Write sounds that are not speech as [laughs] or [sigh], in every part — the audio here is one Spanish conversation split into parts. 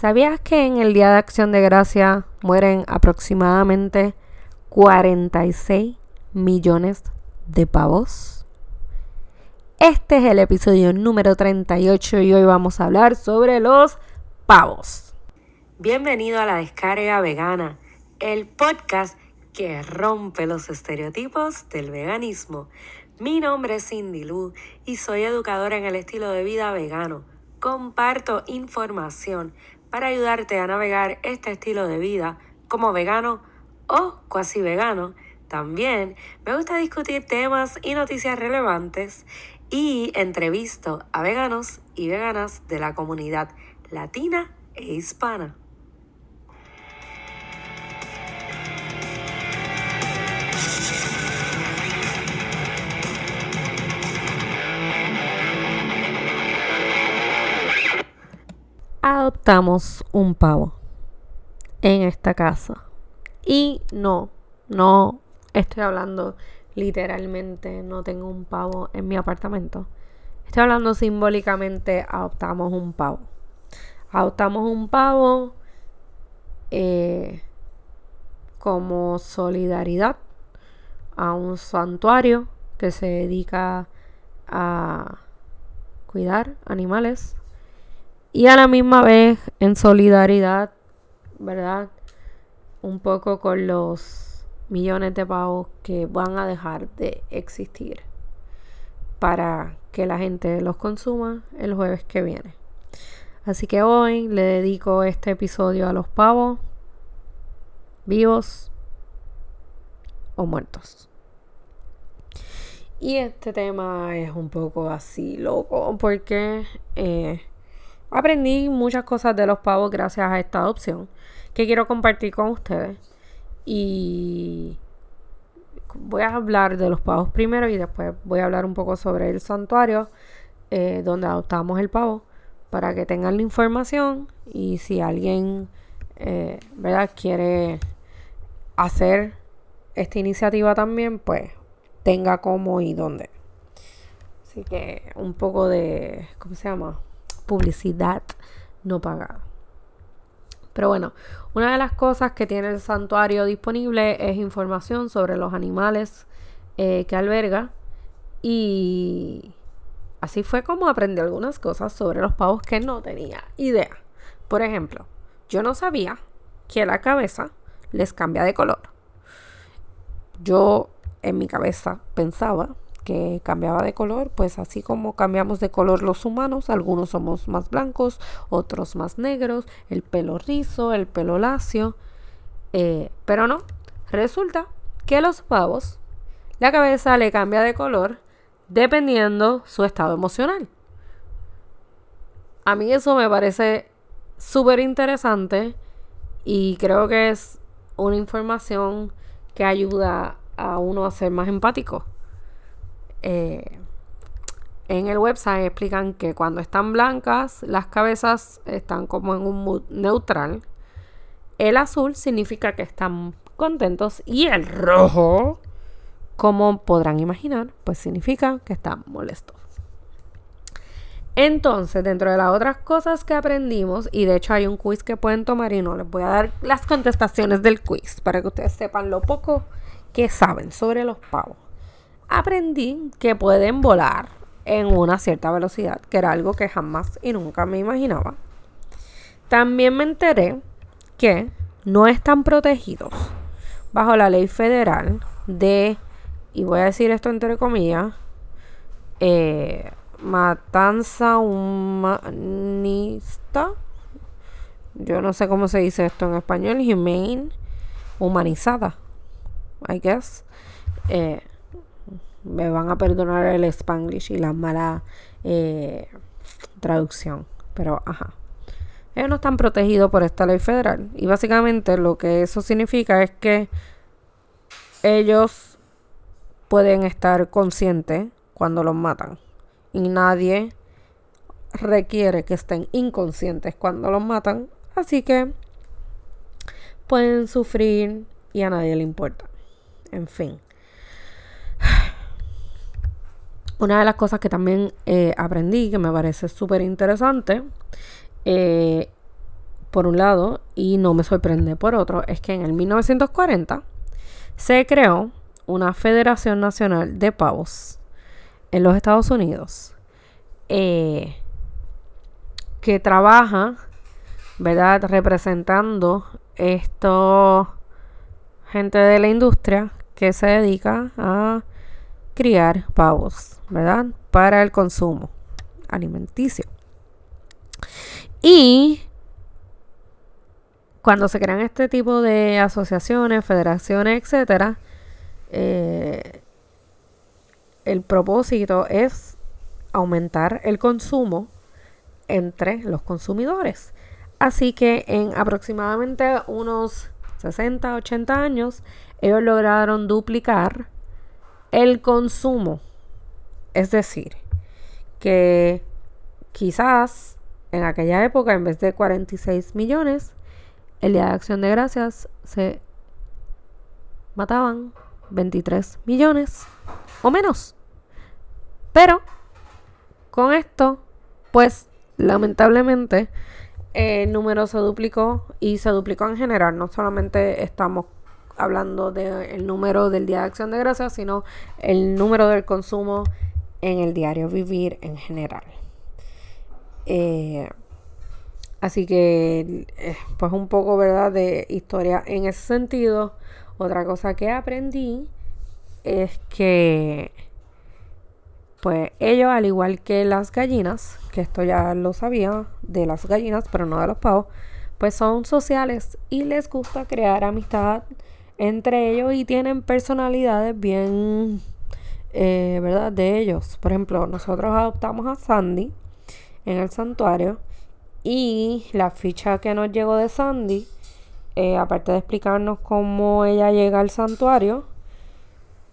¿Sabías que en el Día de Acción de Gracia mueren aproximadamente 46 millones de pavos? Este es el episodio número 38 y hoy vamos a hablar sobre los pavos. Bienvenido a la descarga vegana, el podcast que rompe los estereotipos del veganismo. Mi nombre es Cindy Lu y soy educadora en el estilo de vida vegano. Comparto información para ayudarte a navegar este estilo de vida como vegano o cuasi vegano. También me gusta discutir temas y noticias relevantes y entrevisto a veganos y veganas de la comunidad latina e hispana. Adoptamos un pavo en esta casa. Y no, no estoy hablando literalmente, no tengo un pavo en mi apartamento. Estoy hablando simbólicamente, adoptamos un pavo. Adoptamos un pavo eh, como solidaridad a un santuario que se dedica a cuidar animales y a la misma vez en solidaridad, ¿verdad? Un poco con los millones de pavos que van a dejar de existir para que la gente los consuma el jueves que viene. Así que hoy le dedico este episodio a los pavos vivos o muertos. Y este tema es un poco así loco porque eh, Aprendí muchas cosas de los pavos gracias a esta adopción que quiero compartir con ustedes. Y voy a hablar de los pavos primero y después voy a hablar un poco sobre el santuario eh, donde adoptamos el pavo para que tengan la información y si alguien eh, ¿verdad? quiere hacer esta iniciativa también, pues tenga cómo y dónde. Así que un poco de, ¿cómo se llama? Publicidad no pagada. Pero bueno, una de las cosas que tiene el santuario disponible es información sobre los animales eh, que alberga. Y así fue como aprendí algunas cosas sobre los pavos que no tenía idea. Por ejemplo, yo no sabía que la cabeza les cambia de color. Yo en mi cabeza pensaba que cambiaba de color, pues así como cambiamos de color los humanos, algunos somos más blancos, otros más negros, el pelo rizo, el pelo lacio, eh, pero no, resulta que los pavos, la cabeza le cambia de color dependiendo su estado emocional. A mí eso me parece súper interesante y creo que es una información que ayuda a uno a ser más empático. Eh, en el website explican que cuando están blancas, las cabezas están como en un mood neutral. El azul significa que están contentos y el rojo, como podrán imaginar, pues significa que están molestos. Entonces, dentro de las otras cosas que aprendimos, y de hecho hay un quiz que pueden tomar y no les voy a dar las contestaciones del quiz para que ustedes sepan lo poco que saben sobre los pavos aprendí que pueden volar en una cierta velocidad, que era algo que jamás y nunca me imaginaba. También me enteré que no están protegidos bajo la ley federal de, y voy a decir esto entre comillas, eh, matanza humanista. Yo no sé cómo se dice esto en español, humane, humanizada, I guess. Eh, me van a perdonar el spanglish y la mala eh, traducción. Pero, ajá. Ellos no están protegidos por esta ley federal. Y básicamente lo que eso significa es que ellos pueden estar conscientes cuando los matan. Y nadie requiere que estén inconscientes cuando los matan. Así que pueden sufrir y a nadie le importa. En fin. Una de las cosas que también eh, aprendí, que me parece súper interesante, eh, por un lado, y no me sorprende por otro, es que en el 1940 se creó una Federación Nacional de Pavos en los Estados Unidos eh, que trabaja, ¿verdad? Representando esto, gente de la industria que se dedica a criar pavos, ¿verdad? Para el consumo alimenticio. Y cuando se crean este tipo de asociaciones, federaciones, etcétera, eh, el propósito es aumentar el consumo entre los consumidores. Así que en aproximadamente unos 60, 80 años, ellos lograron duplicar el consumo. Es decir, que quizás en aquella época, en vez de 46 millones, el Día de Acción de Gracias se mataban 23 millones o menos. Pero con esto, pues lamentablemente el número se duplicó y se duplicó en general. No solamente estamos hablando del número del Día de Acción de Gracias, sino el número del consumo en el diario vivir en general. Eh, así que, eh, pues un poco, ¿verdad? De historia en ese sentido. Otra cosa que aprendí es que, pues ellos, al igual que las gallinas, que esto ya lo sabía de las gallinas, pero no de los pavos, pues son sociales y les gusta crear amistad entre ellos y tienen personalidades bien eh, ¿verdad? De ellos. Por ejemplo, nosotros adoptamos a Sandy en el santuario y la ficha que nos llegó de Sandy, eh, aparte de explicarnos cómo ella llega al santuario,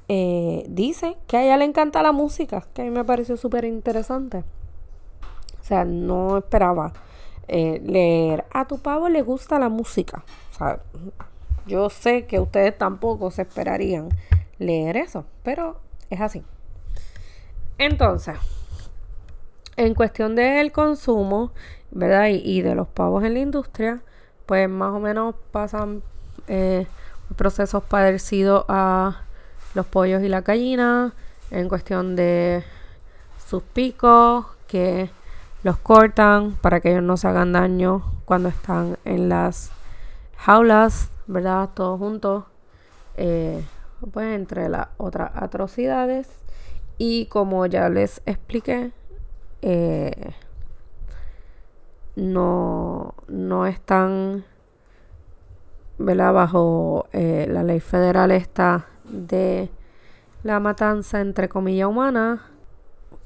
eh, dice que a ella le encanta la música, que a mí me pareció súper interesante. O sea, no esperaba leer, a tu pavo le gusta la música. O sea, yo sé que ustedes tampoco se esperarían leer eso, pero es así. Entonces, en cuestión del consumo, ¿verdad? Y, de los pavos en la industria, pues más o menos pasan eh, procesos parecidos a los pollos y la gallina, en cuestión de sus picos, que los cortan para que ellos no se hagan daño cuando están en las jaulas, ¿verdad? Todos juntos. Eh, pues entre las otras atrocidades y como ya les expliqué eh, no, no están bajo eh, la ley federal esta de la matanza entre comillas humana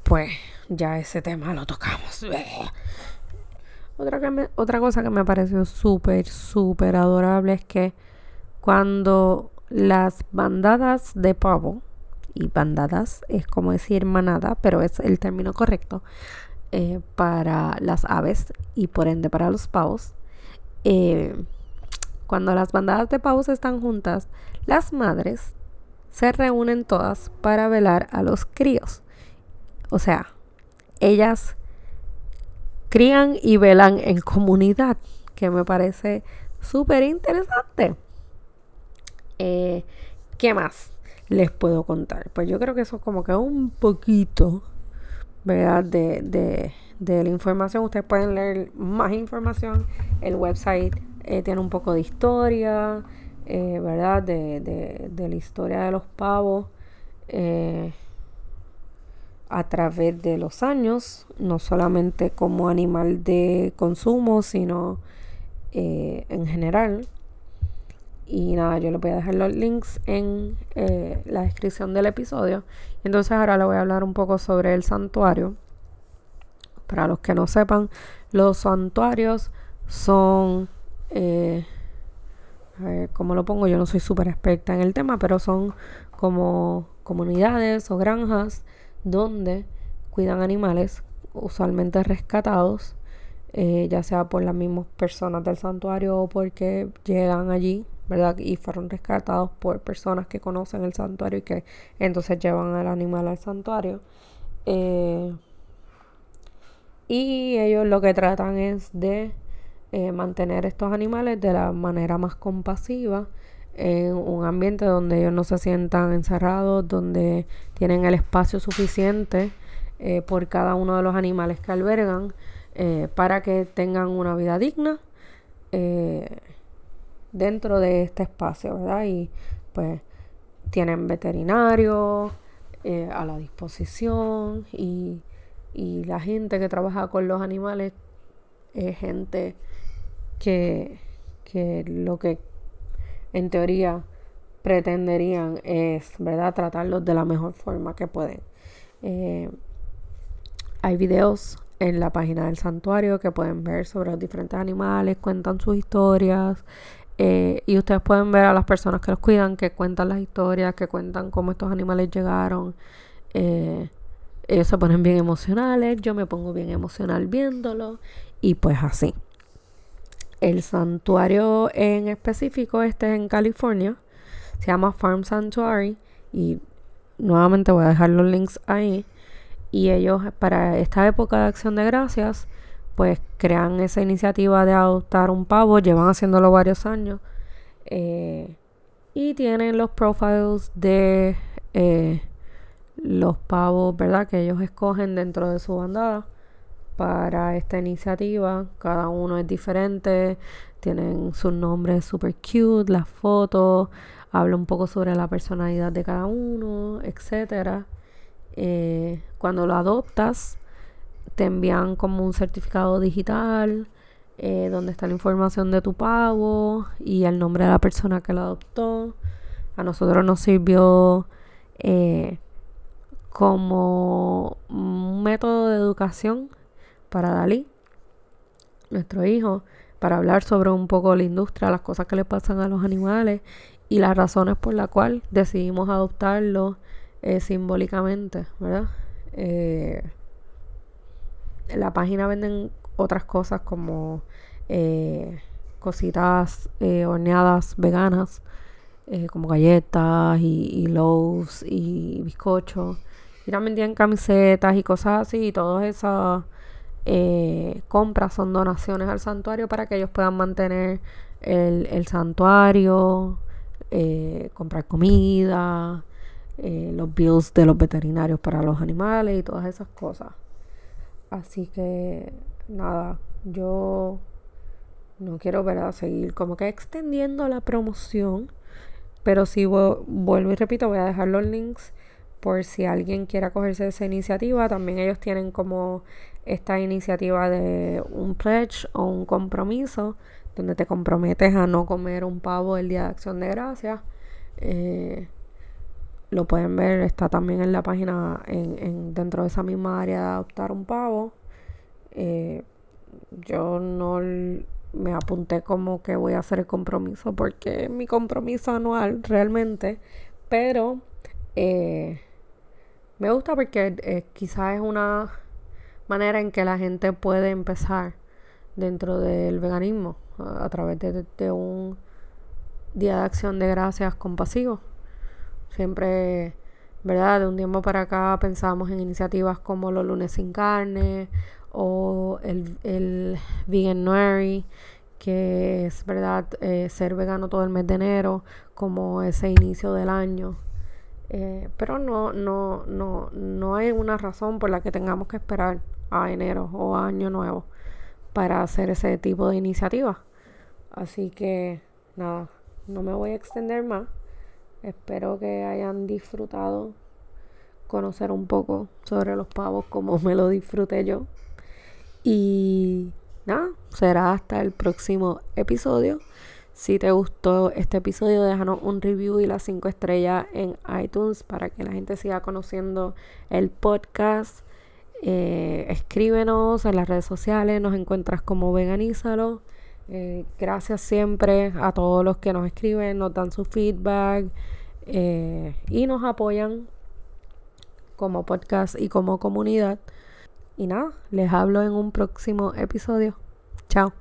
pues ya ese tema lo tocamos [laughs] otra, cosa que me pareció súper súper adorable es que cuando las bandadas de pavo, y bandadas es como decir manada, pero es el término correcto eh, para las aves y por ende para los pavos. Eh, cuando las bandadas de pavos están juntas, las madres se reúnen todas para velar a los críos. O sea, ellas crían y velan en comunidad, que me parece súper interesante. Eh, ¿Qué más les puedo contar? Pues yo creo que eso es como que un poquito, ¿verdad? De, la información. Ustedes pueden leer más información. El website eh, tiene un poco de historia, eh, ¿verdad? De, la historia de los pavos a través de los años, no solamente como animal de consumo, sino en general. Y nada, yo les voy a dejar los links en eh, la descripción del episodio. Entonces ahora le voy a hablar un poco sobre el santuario. Para los que no sepan, los santuarios son... Eh, ¿cómo lo pongo? Yo no soy súper experta en el tema, pero son como comunidades o granjas donde cuidan animales, usualmente rescatados, eh, ya sea por las mismas personas del santuario o porque llegan allí ¿verdad? Y fueron rescatados por personas que conocen el santuario y que entonces llevan al animal al santuario. Eh, y ellos lo que tratan es de eh, mantener estos animales de la manera más compasiva en un ambiente donde ellos no se sientan encerrados, donde tienen el espacio suficiente eh, por cada uno de los animales que albergan eh, para que tengan una vida digna dentro de este espacio, ¿verdad? Y pues tienen veterinarios a la disposición y, y la gente que trabaja con los animales es gente que, lo que en teoría pretenderían es, ¿verdad?, tratarlos de la mejor forma que pueden. Eh, hay videos en la página del santuario que pueden ver sobre los diferentes animales, cuentan sus historias eh, y ustedes pueden ver a las personas que los cuidan, que cuentan las historias, que cuentan cómo estos animales llegaron. Eh, ellos se ponen bien emocionales, yo me pongo bien emocional viéndolo y pues así. El santuario en específico, este es en California, se llama Farm Sanctuary y nuevamente voy a dejar los links ahí. Y ellos para esta época de acción de gracias, pues crean esa iniciativa de adoptar un pavo, llevan haciéndolo varios años. Eh, y tienen los profiles de eh, los pavos, ¿verdad? Que ellos escogen dentro de su bandada para esta iniciativa. Cada uno es diferente, tienen sus nombres super cute, las fotos, habla un poco sobre la personalidad de cada uno, etc. Eh, cuando lo adoptas, te envían como un certificado digital eh, donde está la información de tu pavo y el nombre de la persona que lo adoptó. A nosotros nos sirvió eh, como un método de educación para Dalí, nuestro hijo, para hablar sobre un poco la industria, las cosas que le pasan a los animales y las razones por las cuales decidimos adoptarlo eh, simbólicamente, ¿verdad? Eh, en la página venden otras cosas como eh, cositas horneadas veganas, como galletas y, y loaves y bizcochos. Y también tienen camisetas y cosas así y todas esas eh, compras son donaciones al santuario para que ellos puedan mantener el, santuario, eh, comprar comida, eh, los bills de los veterinarios para los animales y todas esas cosas. Así que nada, yo no quiero ¿verdad? seguir como que extendiendo la promoción, pero si vuelvo y repito, voy a dejar los links por si alguien quiere cogerse esa iniciativa. También ellos tienen como esta iniciativa de un pledge o un compromiso donde te comprometes a no comer un pavo el día de acción de gracias. Eh, lo pueden ver, está también en la página en, dentro de esa misma área de adoptar un pavo. Eh, yo no me apunté como que voy a hacer el compromiso porque mi compromiso anual realmente, pero eh, me gusta porque quizás es una manera en que la gente puede empezar dentro del veganismo a, través de, un día de acción de gracias compasivo. Siempre, ¿verdad? De un tiempo para acá pensamos en iniciativas como los lunes sin carne o el, el Veganuary, que es, ¿verdad? Eh, ser vegano todo el mes de enero, como ese inicio del año. Eh, pero no, no, no, no hay una razón por la que tengamos que esperar a enero o a año nuevo para hacer ese tipo de iniciativa. Así que nada, no me voy a extender más. Espero que hayan disfrutado conocer un poco sobre los pavos como me lo disfruté yo. Y nada, será hasta el próximo episodio. Si te gustó este episodio, déjanos un review y las 5 estrellas en iTunes para que la gente siga conociendo el podcast. Eh, escríbenos en las redes sociales, nos encuentras como Veganízalo. Eh, gracias siempre a todos los que nos escriben, nos dan su feedback eh, y nos apoyan como podcast y como comunidad. Y nada, les hablo en un próximo episodio. Chao.